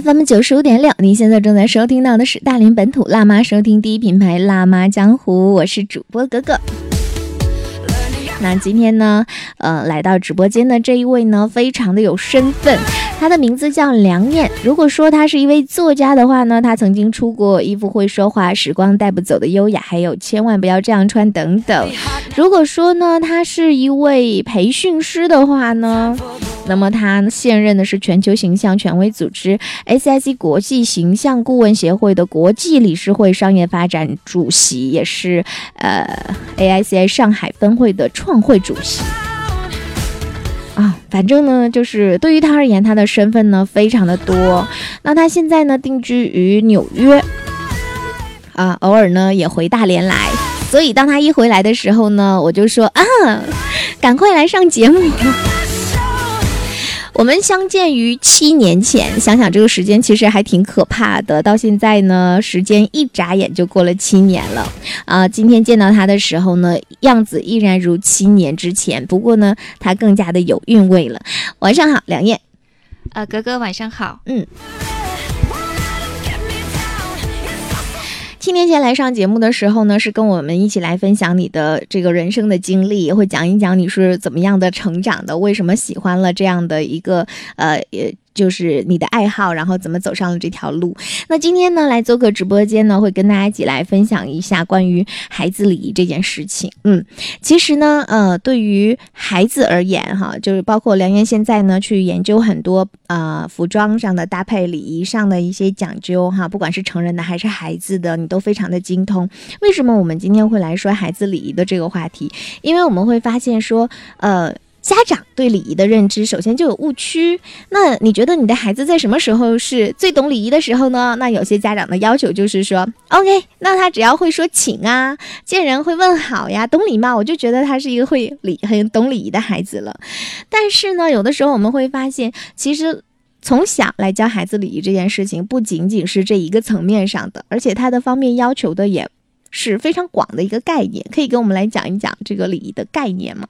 FM 九十五点六，您现在正在收听到的是大连本土辣妈收听第一品牌辣妈江湖，我是主播格格。那今天呢，呃，来到直播间的这一位呢，非常的有身份，他的名字叫梁燕。如果说他是一位作家的话呢，他曾经出过《衣服会说话》《时光带不走的优雅》，还有《千万不要这样穿》等等。如果说呢，他是一位培训师的话呢？那么他现任的是全球形象权威组织 SIC 国际形象顾问协会的国际理事会商业发展主席，也是呃 AICI 上海分会的创会主席。啊，反正呢，就是对于他而言，他的身份呢非常的多。那他现在呢定居于纽约，啊，偶尔呢也回大连来。所以当他一回来的时候呢，我就说啊，赶快来上节目。我们相见于七年前，想想这个时间其实还挺可怕的。到现在呢，时间一眨眼就过了七年了啊！今天见到他的时候呢，样子依然如七年之前，不过呢，他更加的有韵味了。晚上好，梁燕。呃，格格晚上好。嗯。七年前来上节目的时候呢，是跟我们一起来分享你的这个人生的经历，会讲一讲你是怎么样的成长的，为什么喜欢了这样的一个呃。就是你的爱好，然后怎么走上了这条路？那今天呢，来做客直播间呢，会跟大家一起来分享一下关于孩子礼仪这件事情。嗯，其实呢，呃，对于孩子而言，哈，就是包括梁岩现在呢，去研究很多呃服装上的搭配、礼仪上的一些讲究，哈，不管是成人的还是孩子的，你都非常的精通。为什么我们今天会来说孩子礼仪的这个话题？因为我们会发现说，呃。家长对礼仪的认知，首先就有误区。那你觉得你的孩子在什么时候是最懂礼仪的时候呢？那有些家长的要求就是说，OK，那他只要会说请啊，见人会问好呀，懂礼貌，我就觉得他是一个会礼、很懂礼仪的孩子了。但是呢，有的时候我们会发现，其实从小来教孩子礼仪这件事情，不仅仅是这一个层面上的，而且他的方面要求的也是非常广的一个概念。可以跟我们来讲一讲这个礼仪的概念吗？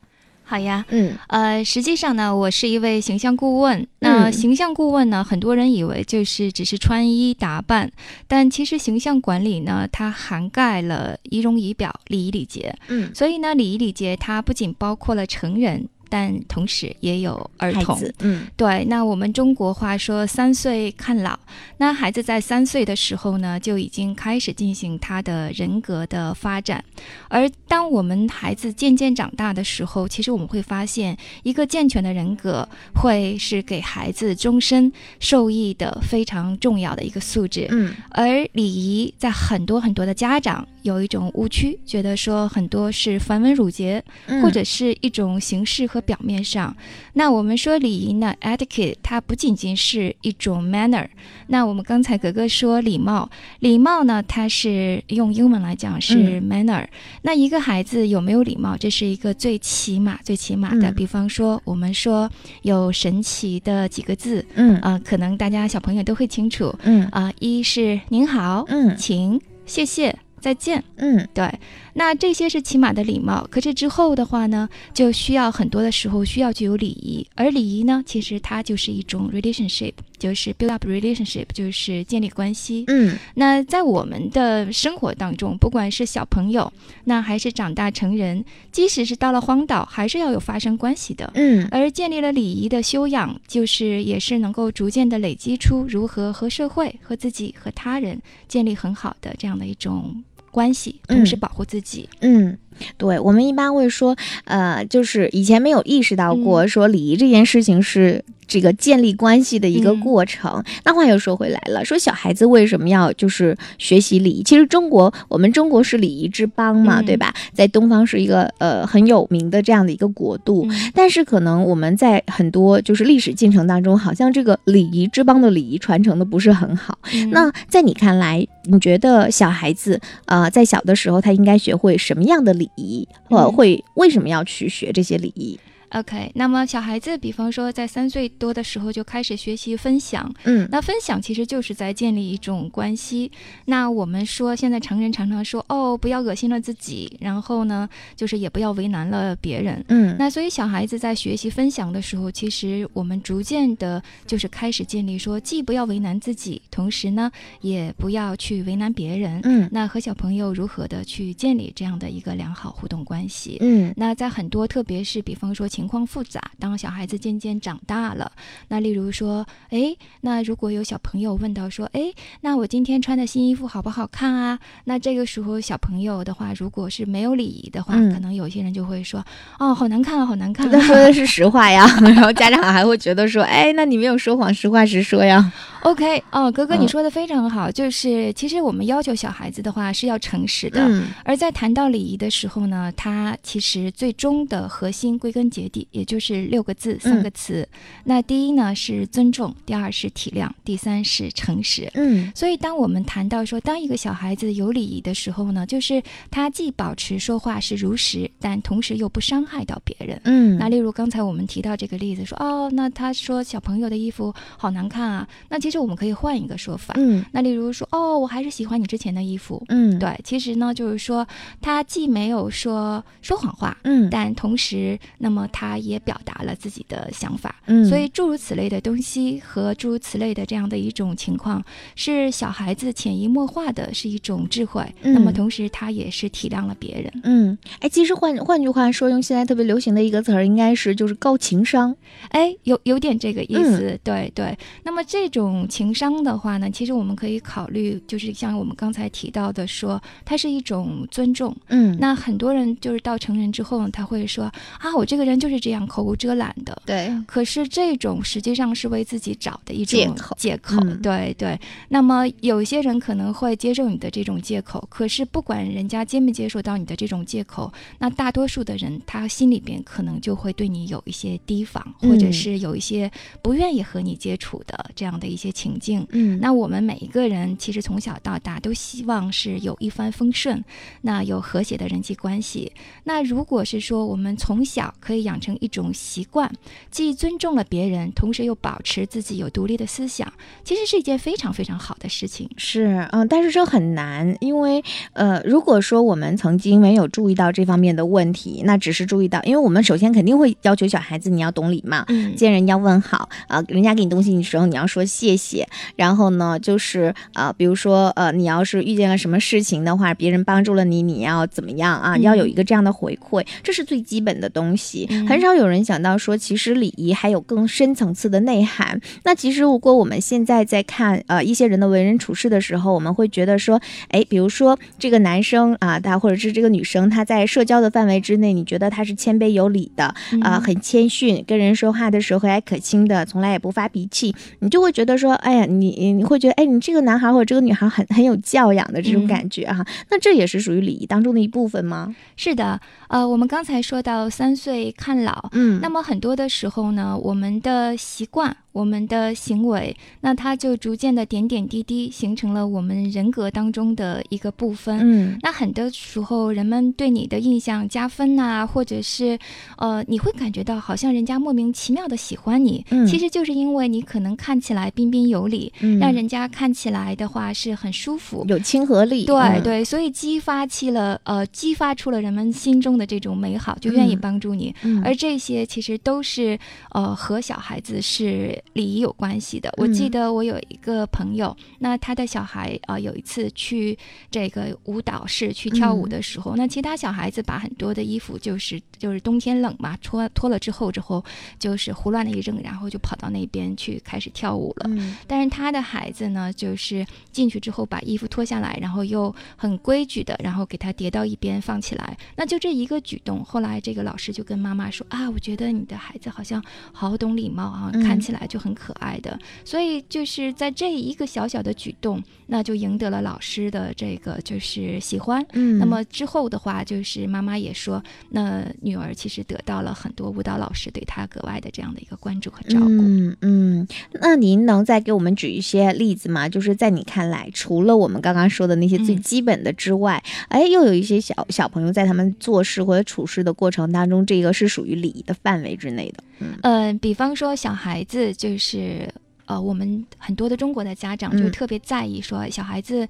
好呀，嗯，呃，实际上呢，我是一位形象顾问。那形象顾问呢，很多人以为就是只是穿衣打扮，但其实形象管理呢，它涵盖了仪容仪表、礼仪礼节。嗯，所以呢，礼仪礼节它不仅包括了成人。但同时也有儿童，嗯，对。那我们中国话说“三岁看老”，那孩子在三岁的时候呢，就已经开始进行他的人格的发展。而当我们孩子渐渐长大的时候，其实我们会发现，一个健全的人格会是给孩子终身受益的非常重要的一个素质。嗯，而礼仪在很多很多的家长。有一种误区，觉得说很多是繁文缛节，或者是一种形式和表面上。那我们说礼仪呢，etiquette，它不仅仅是一种 manner。那我们刚才格格说礼貌，礼貌呢，它是用英文来讲是 manner。那一个孩子有没有礼貌，这是一个最起码、最起码的。比方说，我们说有神奇的几个字，嗯啊，可能大家小朋友都会清楚，嗯啊，一是您好，嗯，请，谢谢。再见。嗯，对。那这些是起码的礼貌，可是之后的话呢，就需要很多的时候需要具有礼仪，而礼仪呢，其实它就是一种 relationship，就是 build up relationship，就是建立关系。嗯，那在我们的生活当中，不管是小朋友，那还是长大成人，即使是到了荒岛，还是要有发生关系的。嗯，而建立了礼仪的修养，就是也是能够逐渐的累积出如何和社会、和自己、和他人建立很好的这样的一种。关系，同时保护自己。嗯，对，我们一般会说，呃，就是以前没有意识到过，说礼仪这件事情是。这个建立关系的一个过程。那话又说回来了，说小孩子为什么要就是学习礼仪？其实中国，我们中国是礼仪之邦嘛，对吧？在东方是一个呃很有名的这样的一个国度。但是可能我们在很多就是历史进程当中，好像这个礼仪之邦的礼仪传承的不是很好。那在你看来，你觉得小孩子呃在小的时候他应该学会什么样的礼仪？呃，会为什么要去学这些礼仪？OK，那么小孩子，比方说在三岁多的时候就开始学习分享，嗯，那分享其实就是在建立一种关系。那我们说现在成人常常说哦，不要恶心了自己，然后呢，就是也不要为难了别人，嗯，那所以小孩子在学习分享的时候，其实我们逐渐的，就是开始建立说，既不要为难自己，同时呢，也不要去为难别人，嗯，那和小朋友如何的去建立这样的一个良好互动关系，嗯，那在很多，特别是比方说。情况复杂，当小孩子渐渐长大了，那例如说，哎，那如果有小朋友问到说，哎，那我今天穿的新衣服好不好看啊？那这个时候小朋友的话，如果是没有礼仪的话，可能有些人就会说，哦，好难看啊，好难看。他说的是实话呀，然后家长还会觉得说，哎，那你没有说谎，实话实说呀。OK，哦，哥哥，你说的非常好，就是其实我们要求小孩子的话是要诚实的，而在谈到礼仪的时候呢，他其实最终的核心归根结底，也就是六个字、三个词。那第一呢是尊重，第二是体谅，第三是诚实。嗯，所以当我们谈到说，当一个小孩子有礼仪的时候呢，就是他既保持说话是如实，但同时又不伤害到别人。嗯，那例如刚才我们提到这个例子，说哦，那他说小朋友的衣服好难看啊，那其实我们可以换一个说法。嗯，那例如说哦，我还是喜欢你之前的衣服。嗯，对，其实呢就是说他既没有说说谎话，嗯，但同时那么他也表达了自己的想法。嗯，所以诸如此类的东西和诸如此类的这样的一种情况，是小孩子潜移默化的是一种智慧。那么同时他也是体谅了别人。嗯，哎，其实换换句话说，用现在特别流行的一个词儿，应该是就是高情商。哎，有有点这个意思。对对。那么这种情商的话呢，其实我们可以考虑，就是像我们刚才提到的，说它是一种尊重。嗯。那很多人就是到成人之后呢，他会说啊，我这个人就是这样口无遮拦的。对。可是这种实际上是为自己找的一种借口。借口。对对。那么有些人可能会接受你的这种借口，可是不管人家接没接受到你的这种借口，那大多数的人他心里边可能就会对你有一些提防，或者是有一些不愿意和你接触的这样的一些情境。嗯。那我们每一个人其实从小到大都希望是有一帆风顺，那有和谐的人际关系。那如果是说我们从小可以养成一种习惯，既尊重了别人，同时又保持自己有独立的思想，其实是一件非常非常好的事情。是，嗯，但是这很难，因为呃，如果说我们曾经没有注意到这方面的问题，那只是注意到，因为我们首先肯定会要求小孩子你要懂礼貌，嗯，见人要问好啊，人家给你东西的时候你要说谢谢，然后呢，就是呃，比如说呃，你要是遇见了什么事情的话，别人帮助了你，你要怎么样啊？要有一个这样的回馈，这是最基本的东西。很少有人想到说，其实礼仪还有更深层次的内涵。那其实如果我们现在在看呃一些人的为人处事的时候，我们会觉得说，哎，比如说这个男生啊，他或者是这个女生，他在社交的范围之内，你觉得他是谦卑有礼的啊，很谦逊，跟人说话的时候和蔼可亲的，从来也不发脾气，你就会觉得说，哎呀，你你会觉得，哎，你这个男孩或者这个女孩很很有教养的这种感觉哈。那这也是属于礼仪当中的一部分吗？是的，呃，我们刚才说到三岁看老，嗯，那么很多的时候呢，我们的习惯。我们的行为，那它就逐渐的点点滴滴形成了我们人格当中的一个部分。嗯，那很多时候人们对你的印象加分呐，或者是呃，你会感觉到好像人家莫名其妙的喜欢你，嗯，其实就是因为你可能看起来彬彬有礼，嗯，让人家看起来的话是很舒服，有亲和力。对对，所以激发起了呃，激发出了人们心中的这种美好，就愿意帮助你。嗯，而这些其实都是呃和小孩子是。礼仪有关系的。我记得我有一个朋友，那他的小孩啊，有一次去这个舞蹈室去跳舞的时候，那其他小孩子把很多的衣服，就是就是冬天冷嘛，脱脱了之后之后，就是胡乱的一扔，然后就跑到那边去开始跳舞了。嗯，但是他的孩子呢，就是进去之后把衣服脱下来，然后又很规矩的，然后给他叠到一边放起来。那就这一个举动，后来这个老师就跟妈妈说啊，我觉得你的孩子好像好懂礼貌啊，看起来。就很可爱的。所以就是在这一个小小的举动，那就赢得了老师的这个就是喜欢。嗯，那么之后的话，就是妈妈也说，那女儿其实得到了很多舞蹈老师对她格外的这样的一个关注和照顾。嗯嗯，那您能再给我们举一些例子吗？就是在你看来，除了我们刚刚说的那些最基本的之外，哎，又有一些小小朋友在他们做事或者处事的过程当中，这个是属于礼仪的范围之内的。嗯呃，比方说小孩子就是。呃，我们很多的中国的家长就嗯特别在意说小孩子，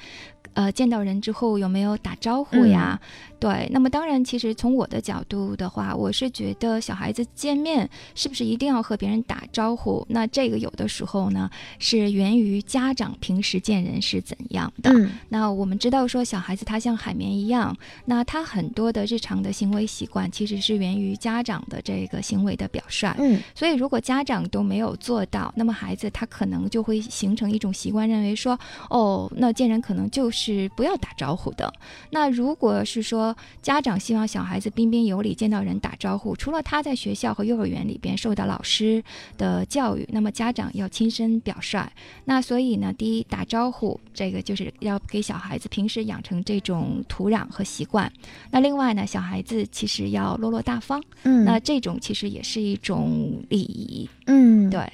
呃，见到人之后有没有打招呼呀？对，那么当然，其实从我的角度的话，我是觉得小孩子见面是不是一定要和别人打招呼？那这个有的时候呢，是源于家长平时见人是怎样的。嗯那我们知道说小孩子他像海绵一样，那他很多的日常的行为习惯其实是源于家长的这个行为的表率。嗯所以如果家长都没有做到，那么孩子他可能就会形成一种习惯，认为说，哦，那见人可能就是不要打招呼的。那如果是说家长希望小孩子彬彬有礼，见到人打招呼，除了他在学校和幼儿园里边受到老师的教育，那么家长要亲身表率。那所以呢，第一打招呼，这个就是要给小孩子平时养成这种土壤和习惯。那另外呢，小孩子其实要落落大方，嗯，那这种其实也是一种礼仪。嗯对，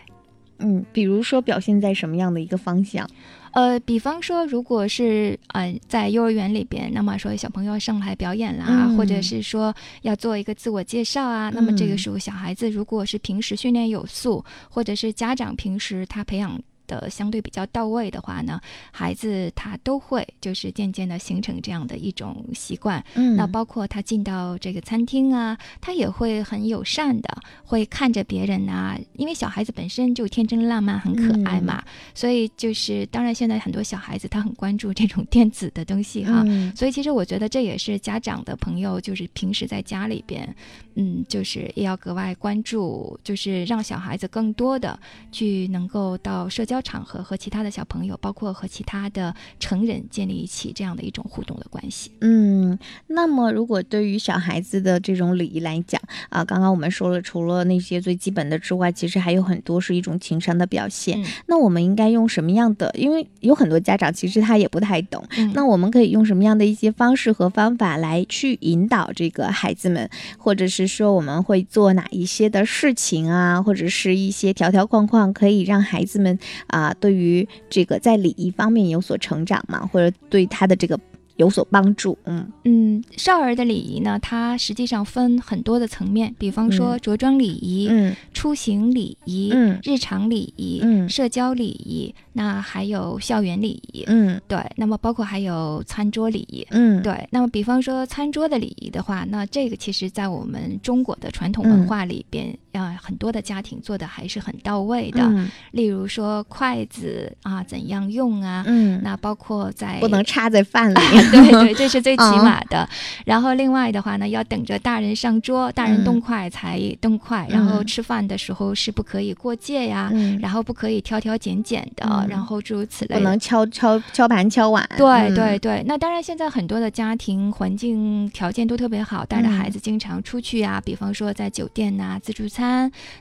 嗯，比如说表现在什么样的一个方向？呃，比方说，如果是呃在幼儿园里边，那么说小朋友上台表演啦，嗯或者是说要做一个自我介绍啊，那么这个嗯时候小孩子如果是平时训练有素，或者是家长平时他培养。的相对比较到位的话呢，孩子他都会就是渐渐的形成这样的一种习惯，嗯。那包括他进到这个餐厅啊，他也会很友善的，会看着别人啊，因为小孩子本身就天真烂漫、很可爱嘛，所以就是当然现在很多小孩子他很关注这种电子的东西哈。嗯。所以其实我觉得这也是家长的朋友，就是平时在家里边，嗯，就是也要格外关注，就是让小孩子更多的去能够到社交场合和其他的小朋友，包括和其他的成人建立起这样的一种互动的关系。嗯，那么如果对于小孩子的这种礼仪来讲啊，刚刚我们说了，除了那些最基本的之外，其实还有很多是一种情商的表现。嗯那我们应该用什么样的？因为有很多家长其实他也不太懂，嗯那我们可以用什么样的一些方式和方法来去引导这个孩子们，或者是说我们会做哪一些的事情啊，或者是一些条条框框，可以让孩子们啊、对于这个在礼仪方面有所成长嘛，或者对他的这个有所帮助。嗯嗯，少儿的礼仪呢，它实际上分很多的层面，比方说嗯着装礼仪、嗯出行礼仪、嗯日常礼仪、嗯社交礼仪，那还有校园礼仪。嗯对，那么包括还有餐桌礼仪。嗯，对，那么比方说餐桌的礼仪的话，那这个其实在我们中国的传统嗯文化里边，啊、很多的家庭做的还是很到位的。嗯例如说筷子啊，怎样用啊，嗯，那包括在不能插在饭里。对对，这是最 起嗯码的。然后另外的话呢，要等着大人上桌，大人动筷才动筷。然后嗯吃饭的时候是不可以过界呀，嗯，然后不可以挑挑拣拣的，嗯然后诸如此类。不能敲敲敲盘敲碗。对嗯对对，那当然，现在很多的家庭环境条件都特别好，带着孩子经常出去啊，比方说在酒店呐、自助餐，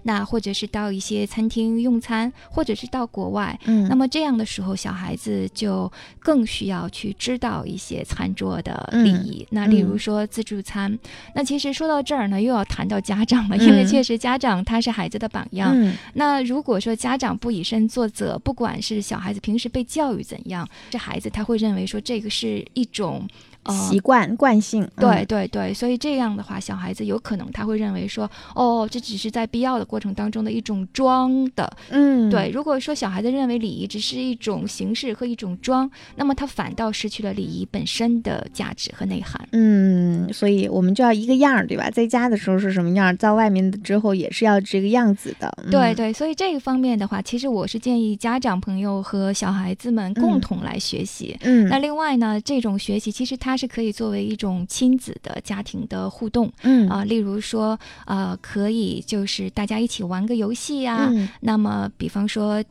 那或者是到一些餐厅用餐，或者是到国外。嗯，那么这样的时候，小孩子就更需要去知道一些餐桌的礼仪。那例如说自助餐，那其实说到这儿呢，又要谈到家长了，因为嗯确实家长他是孩子的榜样。嗯那如果说家长不以身作则，不管是小孩子平时被教育怎样，这孩子他会认为说这个是一种呃习惯惯性。对嗯对对，所以这样的话，小孩子有可能他会认为说，哦，这只是在必要的过程当中的一种装的。嗯，对，如果说小孩子认为礼仪只是一种形式和一种装，那么他反倒失去了礼仪本身的价值和内涵。嗯，所以我们就要一个样儿，对吧？在家的时候是什么样儿，在外面的之后也是要这个样子的。嗯对，对，所以这个方面的话，其实我是建议家长朋友和小孩子们共嗯同来学习。嗯，那另外呢，这种学习其实它是可以作为一种亲子的家庭的互动嗯啊、例如说，呃，可以就是大家一起玩个游戏呀、嗯那么比方说。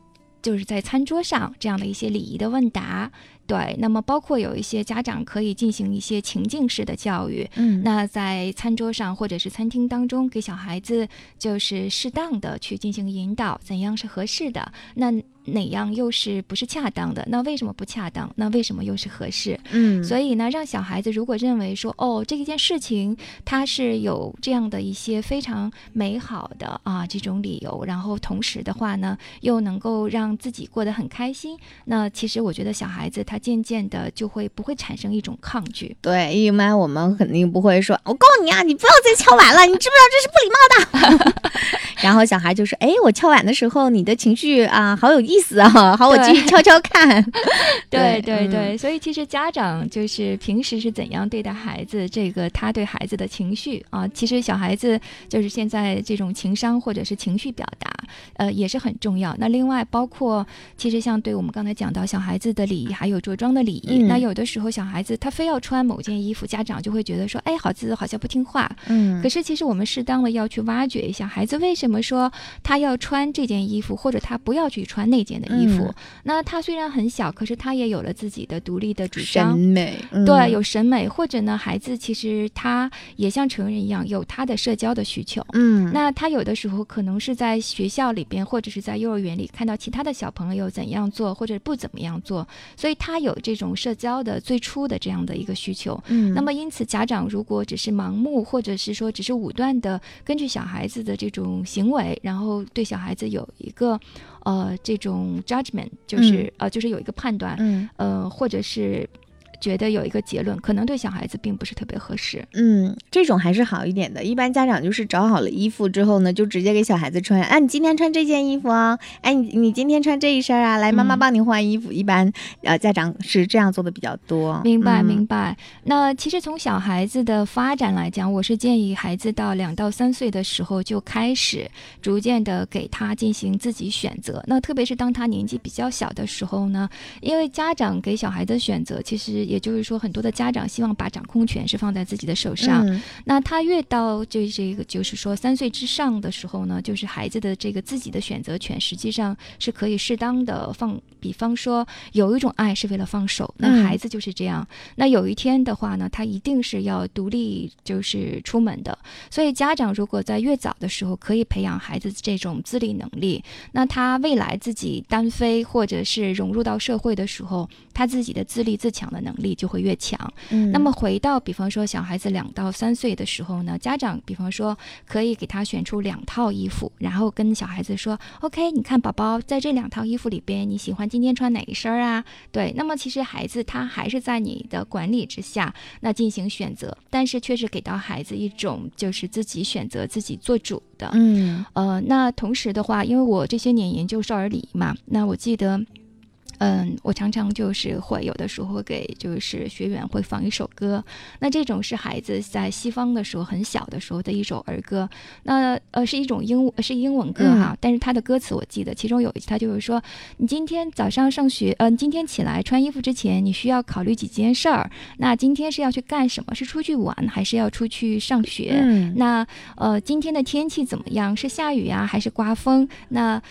就是在餐桌上这样的一些礼仪的问答。对，那么包括有一些家长可以进行一些情境式的教育，嗯，那在餐桌上或者是餐厅当中，给小孩子就是适当的去进行引导，怎样是合适的？那哪样又是不是恰当的？那为什么不恰当？那为什么又是合适？嗯，所以呢，让小孩子如果认为说，哦，这一件事情它是有这样的一些非常美好的啊这种理由，然后同时的话呢，又能够让自己过得很开心，那其实我觉得小孩子他渐渐的就会不会产生一种抗拒。对，一般我们肯定不会说，我告诉你啊，你不要再敲碗了，你知不知道这是不礼貌的？然后小孩就说，哎，我敲碗的时候，你的情绪啊，好有意思啊，好，我继续悄悄看。对 对对对，所以其实家长就是平时是怎样对待孩子，这个他对孩子的情绪啊，其实小孩子就是现在这种情商或者是情绪表达，呃，也是很重要。那另外包括其实像对我们刚才讲到小孩子的礼仪，还有着装的礼仪，嗯那有的时候小孩子他非要穿某件衣服，家长就会觉得说，哎，孩子好像不听话。嗯可是其实我们适当的要去挖掘一下，孩子为什么说他要穿这件衣服，或者他不要去穿那件的衣服。嗯那他虽然很小，可是他也有了自己的独立的主张审。美，嗯对，有审美，或者呢，孩子其实他也像成人一样有他的社交的需求。嗯，那他有的时候可能是在学校里边，或者是在幼儿园里看到其他的小朋友怎样做，或者不怎么样做，所以他有这种社交的最初的这样的一个需求。嗯，那么，因此家长如果只是盲目，或者是说只是武断的根据小孩子的这种行为，然后对小孩子有一个呃这种 judgment，就是、呃就是有一个判断，嗯。呃或者是觉得有一个结论，可能对小孩子并不是特别合适。嗯，这种还是好一点的。一般家长就是找好了衣服之后呢，就直接给小孩子穿。啊，你今天穿这件衣服啊，哎，你你今天穿这一身啊，来，妈妈嗯帮你换衣服。一般呃，家长是这样做的比较多。明白，嗯明白。那其实从小孩子的发展来讲，我是建议孩子到两到三岁的时候就开始逐渐的给他进行自己选择。那特别是当他年纪比较小的时候呢，因为家长给小孩的选择，其实也就是说，很多的家长希望把掌控权是放在自己的手上。嗯那他越到这这个就是说三岁之上的时候呢，就是孩子的这个自己的选择权，实际上是可以适当的放。比方说，有一种爱是为了放手，那嗯孩子就是这样。那有一天的话呢，他一定是要独立，就是出门的。所以家长如果在越早的时候可以培养孩子这种自立能力，那他未来自己单飞或者是融入到社会的时候，他自己的自立自强的能力就会越强。嗯，那么回到比方说小孩子两到三岁的时候呢，家长比方说可以给他选出两套衣服，然后跟小孩子说：“OK，你看宝宝在这两套衣服里边，你喜欢今天穿哪一身儿啊？”对，那么其实孩子他还是在你的管理之下，那进行选择，但是却是给到孩子一种就是自己选择、自己做主的。嗯呃，那同时的话，因为我这些年研究少儿礼仪嘛，那我记得。嗯，我常常就是会有的时候会给就是学员会放一首歌，那这种是孩子在西方的时候很小的时候的一首儿歌，那呃是一种英是英文歌哈，但是它的歌词我记得，其中有一句它就是说，你今天早上上学，嗯、今天起来穿衣服之前，你需要考虑几件事儿，那今天是要去干什么？是出去玩还是要出去上学？嗯那呃，今天的天气怎么样？是下雨啊，还是刮风？那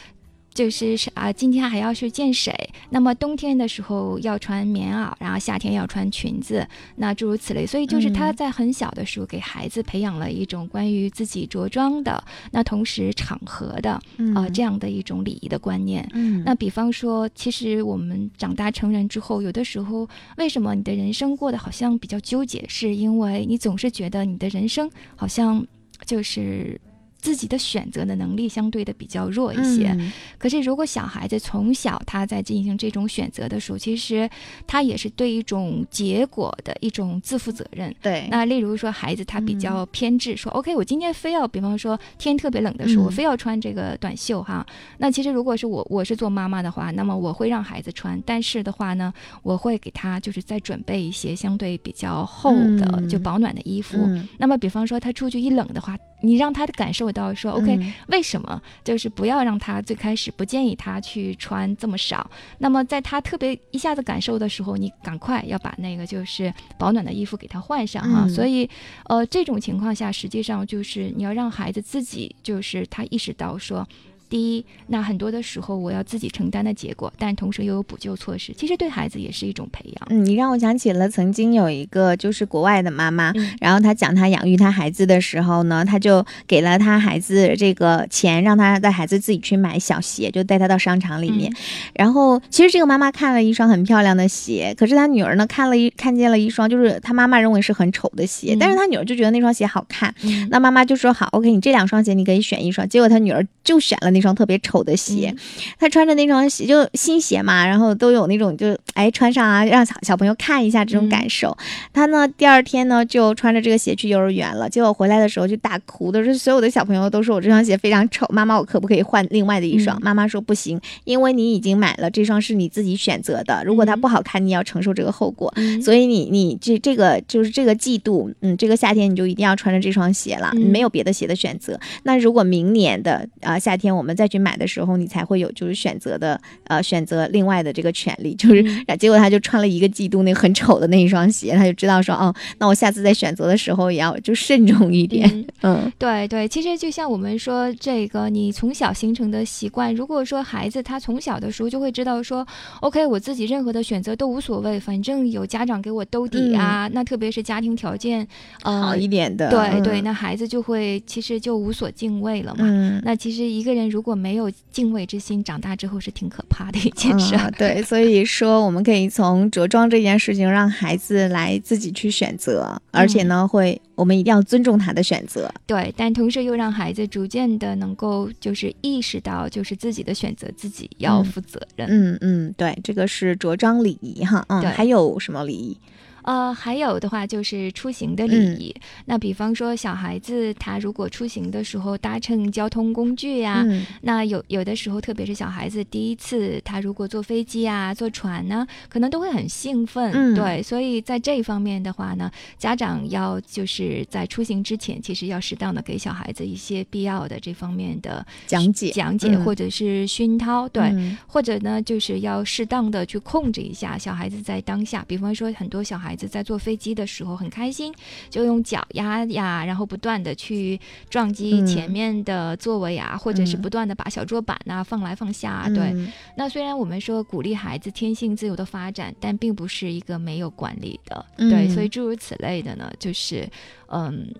就是是啊，今天还要去见谁？那么冬天的时候要穿棉袄，然后夏天要穿裙子，那诸如此类。所以就是他嗯在很小的时候给孩子培养了一种关于自己着装的，那同时场合的嗯啊、呃这样的一种礼仪的观念。嗯那比方说，其实我们长大成人之后，有的时候为什么你的人生过得好像比较纠结，是因为你总是觉得你的人生好像就是。自己的选择的能力相对的比较弱一些，嗯。可是如果小孩子从小他在进行这种选择的时候，其实他也是对一种结果的一种自负责任。对，那例如说，孩子他比嗯。较偏执，说 OK，我今天非要，比方说天特别冷的时候，嗯。我非要穿这个短袖哈。那其实如果是我，我是做妈妈的话，那么我会让孩子穿，但是的话呢，我会给他就是再准备一些相对比较厚的、嗯。就保暖的衣服。嗯。那么比方说他出去一冷的话，你让他感受到说 OK，、嗯为什么？就是不要让他最开始不建议他去穿这么少。那么在他特别一下子感受的时候，你赶快要把那个就是保暖的衣服给他换上啊。嗯所以，呃，这种情况下，实际上就是你要让孩子自己就是他意识到说。第一，那很多的时候我要自己承担的结果，但同时又有补救措施，其实对孩子也是一种培养。嗯，你让我想起了曾经有一个就是国外的妈妈，嗯然后她讲她养育她孩子的时候呢，她就给了她孩子这个钱，让她带孩子自己去买小鞋，就带她到商场里面。嗯然后其实这个妈妈看了一双很漂亮的鞋，可是她女儿呢看了一看见了一双就是她妈妈认为是很丑的鞋，嗯但是她女儿就觉得那双鞋好看。嗯那妈妈就说好，OK，你这两双鞋你可以选一双。结果她女儿就选了那双特别丑的鞋，嗯她穿着那双鞋就新鞋嘛，然后都有那种就哎穿上啊，让小小朋友看一下这种感受。他呢第二天呢就穿着这个鞋去幼儿园了，结果回来的时候就大哭的说所有的小朋友都说我这双鞋非常丑，妈妈我可不可以换另外的一双？嗯妈妈说不行，因为你已经买了这双是你自己选择的，如果它嗯不好看，你要承受这个后果。嗯所以你你这这个就是这个季度，嗯，这个夏天你就一定要穿着这双鞋了，嗯没有别的鞋的选择。那如果明年的啊、夏天我们再去买的时候，你才会有就是选择的呃选择另外的这个权利。就是、嗯结果他就穿了一个季度那很丑的那一双鞋，他就知道说哦，那我下次在选择的时候也要就慎重一点。嗯嗯对对，其实就像我们说这个，你从小形成的习惯，如果说孩子他从小的时候就会知道说，OK，我自己任何的选择都无所谓，反正有家长给我兜底啊。那特别是家庭条件，呃，好一点的，对对，嗯那孩子就会其实就无所敬畏了嘛。嗯。那其实一个人如果没有敬畏之心，长大之后是挺可怕的一件事。嗯。对，所以说我们可以从着装这件事情让孩子来自己去选择，而且呢，会我们一定要尊重他的选择。对，但同时又让孩子逐渐的能够就是意识到，就是自己的选择自己要嗯负责任。嗯嗯，对，这个是着装礼仪哈。嗯，对还有什么礼仪？呃，还有的话就是出行的礼仪。那比方说，小孩子他如果出行的时候搭乘交通工具呀、嗯那有有的时候，特别是小孩子第一次，他如果坐飞机啊、坐船呢，可能都会很兴奋。嗯对，所以在这一方面的话呢，家长要就是在出行之前，其实要适当的给小孩子一些必要的这方面的讲解讲解嗯或者是熏陶。对，嗯或者呢，就是要适当的去控制一下小孩子在当下。比方说，很多小孩子在坐飞机的时候很开心，就用脚丫呀，然后不断的去撞击嗯前面的座位啊，或者是嗯不断的把小桌板啊放来放下啊。对，嗯那虽然我们说鼓励孩子天性自由的发展，但并不是一个没有管理的。嗯对，所以诸如此类的呢，就是嗯。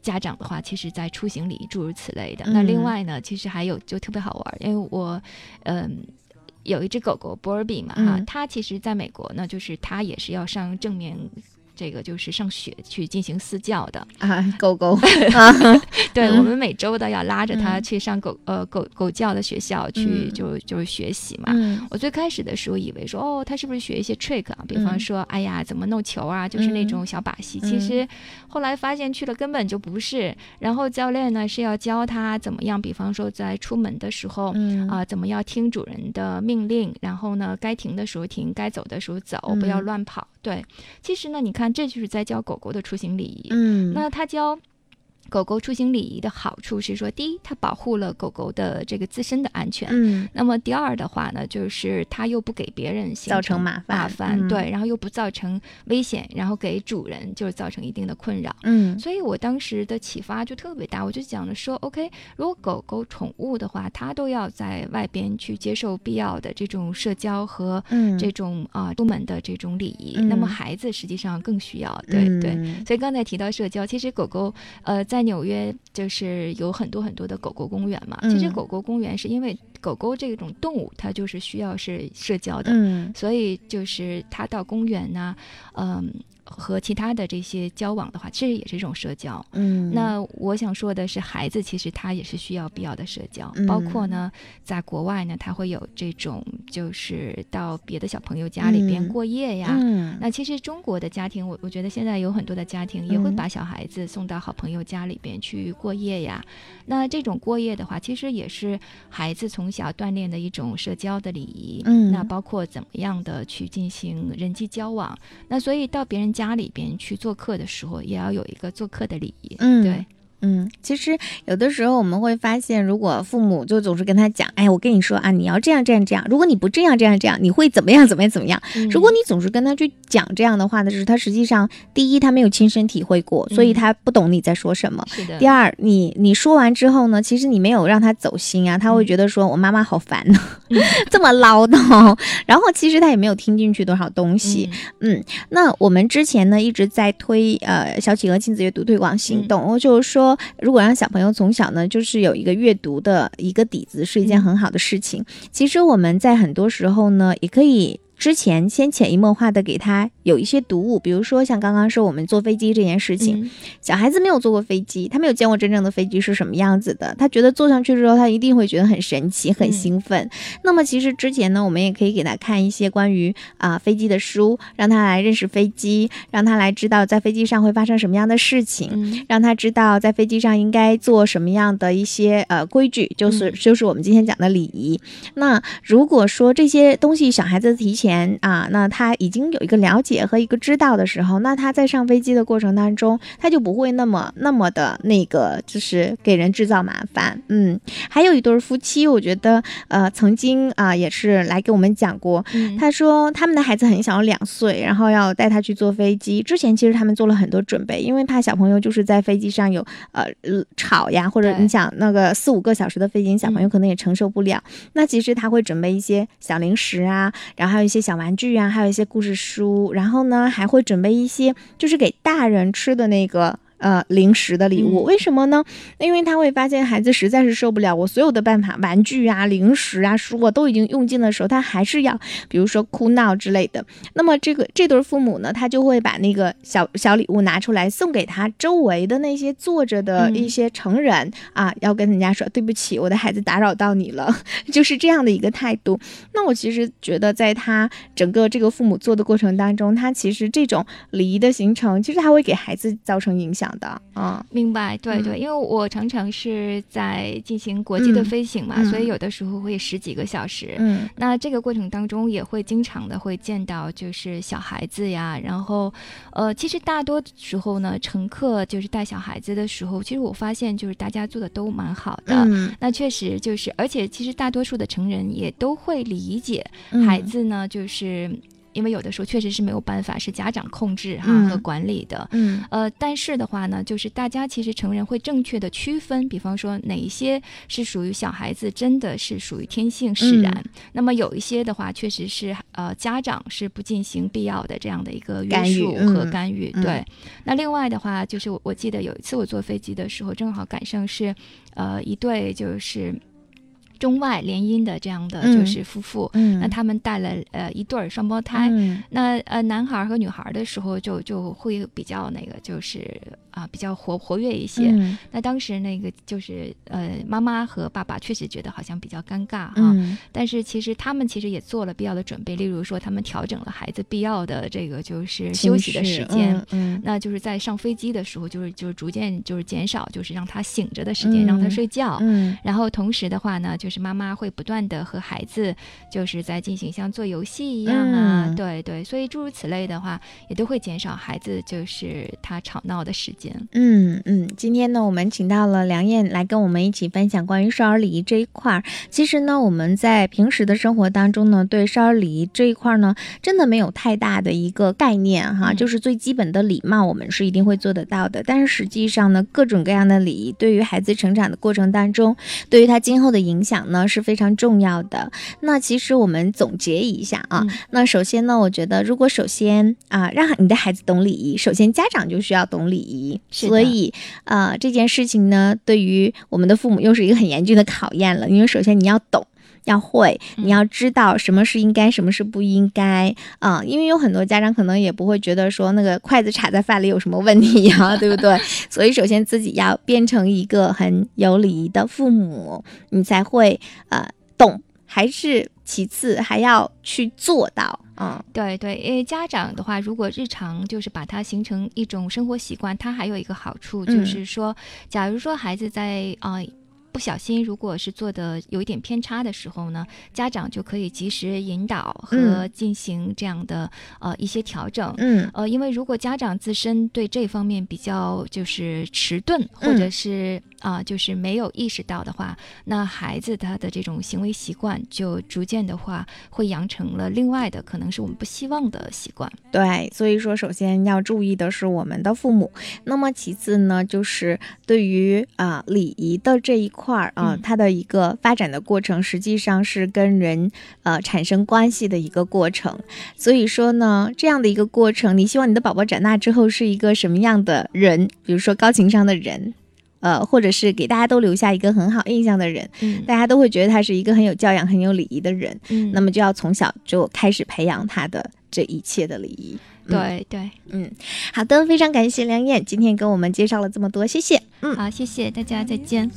家长的话，其实在出行里诸如此类的。那另嗯外呢，其实还有就特别好玩，因为我嗯。有一只狗狗波尔比嘛，哈、嗯。它其实在美国呢，就是它也是要上正面，这个就是上学去进行私教的。啊，狗狗 啊，对、嗯我们每周的要拉着它嗯去上狗、呃狗狗教的学校去，嗯就就是学习嘛。嗯我最开始的时候以为说，哦，他是不是学一些 trick 啊？比方嗯说，哎呀，怎么弄球啊，就是那嗯种小把戏。嗯其实后来发现去了根本就不是。然后教练呢是要教他怎么样，比方说在出门的时候。嗯啊、怎么要听主人的命令？然后呢，该停的时候停，该走的时候走，不要嗯乱跑。对，其实呢，你看，这就是在教狗狗的出行礼仪。嗯那他教狗狗出行礼仪的好处是说，第一，它保护了狗狗的这个自身的安全。嗯。那么第二的话呢，就是它又不给别人形造成麻烦。麻烦，嗯。对，然后又不造成危险，然后给主人就是造成一定的困扰。嗯。所以我当时的启发就特别大，我就讲了说，OK，如果狗狗宠物的话，它都要在外边去接受必要的这种社交和嗯。这种啊、出门的这种礼仪，嗯。那么孩子实际上更需要，对、对。嗯。所以刚才提到社交，其实狗狗，呃，在纽约就是有很多很多的狗狗公园嘛。其实嗯狗狗公园是因为狗狗这种动物，它就是需要是社交的，嗯所以就是它到公园呢，嗯、和其他的这些交往的话，其实也是一种社交。嗯那我想说的是，孩子其实他也是需要必要的社交，嗯包括呢，在国外呢，他会有这种就是到别的小朋友家里边嗯过夜呀。嗯那其实中国的家庭，我我觉得现在有很多的家庭也会嗯把小孩子送到好朋友家里边去过夜呀。那这种过夜的话，其实也是孩子从小锻炼的一种社交的礼仪。嗯那包括怎么样的去进行人际交往。那所以到别人家里边去做客的时候，也要有一个做客的礼仪。嗯对，嗯，其实有的时候我们会发现，如果父母就总是跟他讲，哎，我跟你说啊，你要这样这样这样，如果你不这样这样这样，你会怎么样怎么样怎么样？如果你总是跟他去讲这样的话呢，就是他实际上第一他没有亲身体会过，所以他不懂你在说什么。第二，你你说完之后呢，其实你没有让他走心啊，他会觉得说我妈妈好烦呢，这么唠叨，然后其实他也没有听进去多少东西。嗯，那我们之前呢一直在推呃小企鹅亲子阅读推广行动，我就是说。如果让小朋友从小呢，就是有一个阅读的一个底子，是一件很好的事情。其实我们在很多时候呢，也可以。之前先潜移默化的给他有一些读物，比如说像刚刚说我们坐飞机这件事情，小孩子没有坐过飞机，他没有见过真正的飞机是什么样子的，他觉得坐上去之后，他一定会觉得很神奇、很兴奋。那么其实之前呢，我们也可以给他看一些关于啊飞机的书，让他来认识飞机，让他来知道在飞机上会发生什么样的事情，让他知道在飞机上应该做什么样的一些呃规矩，就是就是我们今天讲的礼仪。那如果说这些东西小孩子提前前啊，那他已经有一个了解和一个知道的时候，那他在上飞机的过程当中，他就不会那么那么的那个，就是给人制造麻烦。嗯，还有一对夫妻，我觉得呃，曾经啊也是来给我们讲过，他说他们的孩子很小，两岁，然后要带他去坐飞机。之前其实他们做了很多准备，因为怕小朋友就是在飞机上有呃吵呀，或者你想那个四五个小时的飞行，小朋友可能也承受不了。那其实他会准备一些小零食啊，然后还有一些。小玩具啊，还有一些故事书，然后然后呢，还会准备一些就是给大人吃的那个。呃，零食的礼物，为什么呢？因为他会发现孩子实在是受不了我所有的办法，玩具啊、零食啊、书啊都已经用尽的时候，他还是要，比如说哭闹之类的。那么这个这对父母呢，他就会把那个小小礼物拿出来送给他周围的那些坐着的一些成人啊，要跟人家说对不起，我的孩子打扰到你了，就是这样的一个态度。那我其实觉得，在他整个这个父母做的过程当中，他其实这种礼仪的形成，其实他会给孩子造成影响。的嗯，明白，对对，因为我常常是在进行国际的飞行嘛，所以有的时候会十几个小时。嗯，那这个过程当中也会经常的会见到就是小孩子呀，然后呃，其实大多时候呢，乘客就是带小孩子的时候，其实我发现就是大家做的都蛮好的。嗯，那确实就是，而且其实大多数的成人也都会理解孩子呢，就是。因为有的时候确实是没有办法，是家长控制哈和管理的。嗯，呃，但是的话呢，就是大家其实成人会正确的区分，比方说哪一些是属于小孩子，真的是属于天性使然。那么有一些的话，确实是呃家长是不进行必要的这样的一个约束和干预。对。那另外的话，就是我我记得有一次我坐飞机的时候，正好赶上是呃一对就是。中外联姻的这样的就是夫妇，那他们带了呃一对儿双胞胎，那呃男孩和女孩的时候就就会比较那个就是啊比较活活跃一些。那当时那个就是呃妈妈和爸爸确实觉得好像比较尴尬哈，但是其实他们其实也做了必要的准备，例如说他们调整了孩子必要的这个就是休息的时间，那就是在上飞机的时候就是就是逐渐就是减少就是让他醒着的时间，让他睡觉，然后同时的话呢就。就是妈妈会不断的和孩子，就是在进行像做游戏一样啊，对对，所以诸如此类的话，也都会减少孩子就是他吵闹的时间。嗯嗯，今天呢，我们请到了梁燕来跟我们一起分享关于少儿礼仪这一块儿。其实呢，我们在平时的生活当中呢，对少儿礼仪这一块儿呢，真的没有太大的一个概念哈，就是最基本的礼貌，我们是一定会做得到的。但是实际上呢，各种各样的礼仪，对于孩子成长的过程当中，对于他今后的影响。呢是非常重要的。那其实我们总结一下啊，那首先呢，我觉得如果首先啊，让你的孩子懂礼仪，首先家长就需要懂礼仪。所以啊，这件事情呢，对于我们的父母又是一个很严峻的考验了。因为首先你要懂。要会，你要知道什么是应该，什么是不应该啊！因为有很多家长可能也不会觉得说那个筷子插在饭里有什么问题呀，对不对？所以首先自己要变成一个很有礼仪的父母，你才会呃懂，还是其次还要去做到。嗯，对对，因为家长的话，如果日常就是把它形成一种生活习惯，它还有一个好处就是说，假如说孩子在啊。不小心如果是做的有一点偏差的时候呢，家长就可以及时引导和进行这样的呃一些调整。嗯。呃，因为如果家长自身对这方面比较就是迟钝，或者是啊、就是没有意识到的话，那孩子他的这种行为习惯就逐渐的话会养成了另外的可能是我们不希望的习惯。对，所以说首先要注意的是我们的父母，那么其次呢，就是对于啊、礼仪的这一块儿啊、嗯它的一个发展的过程，实际上是跟人呃产生关系的一个过程。所以说呢，这样的一个过程，你希望你的宝宝长大之后是一个什么样的人？比如说高情商的人。呃，或者是给大家都留下一个很好印象的人，嗯大家都会觉得他是一个很有教养、很有礼仪的人，嗯，那么就要从小就开始培养他的这一切的礼仪。嗯对对，嗯，好的，非常感谢梁燕今天跟我们介绍了这么多，谢谢。嗯。好，谢谢大家，再见。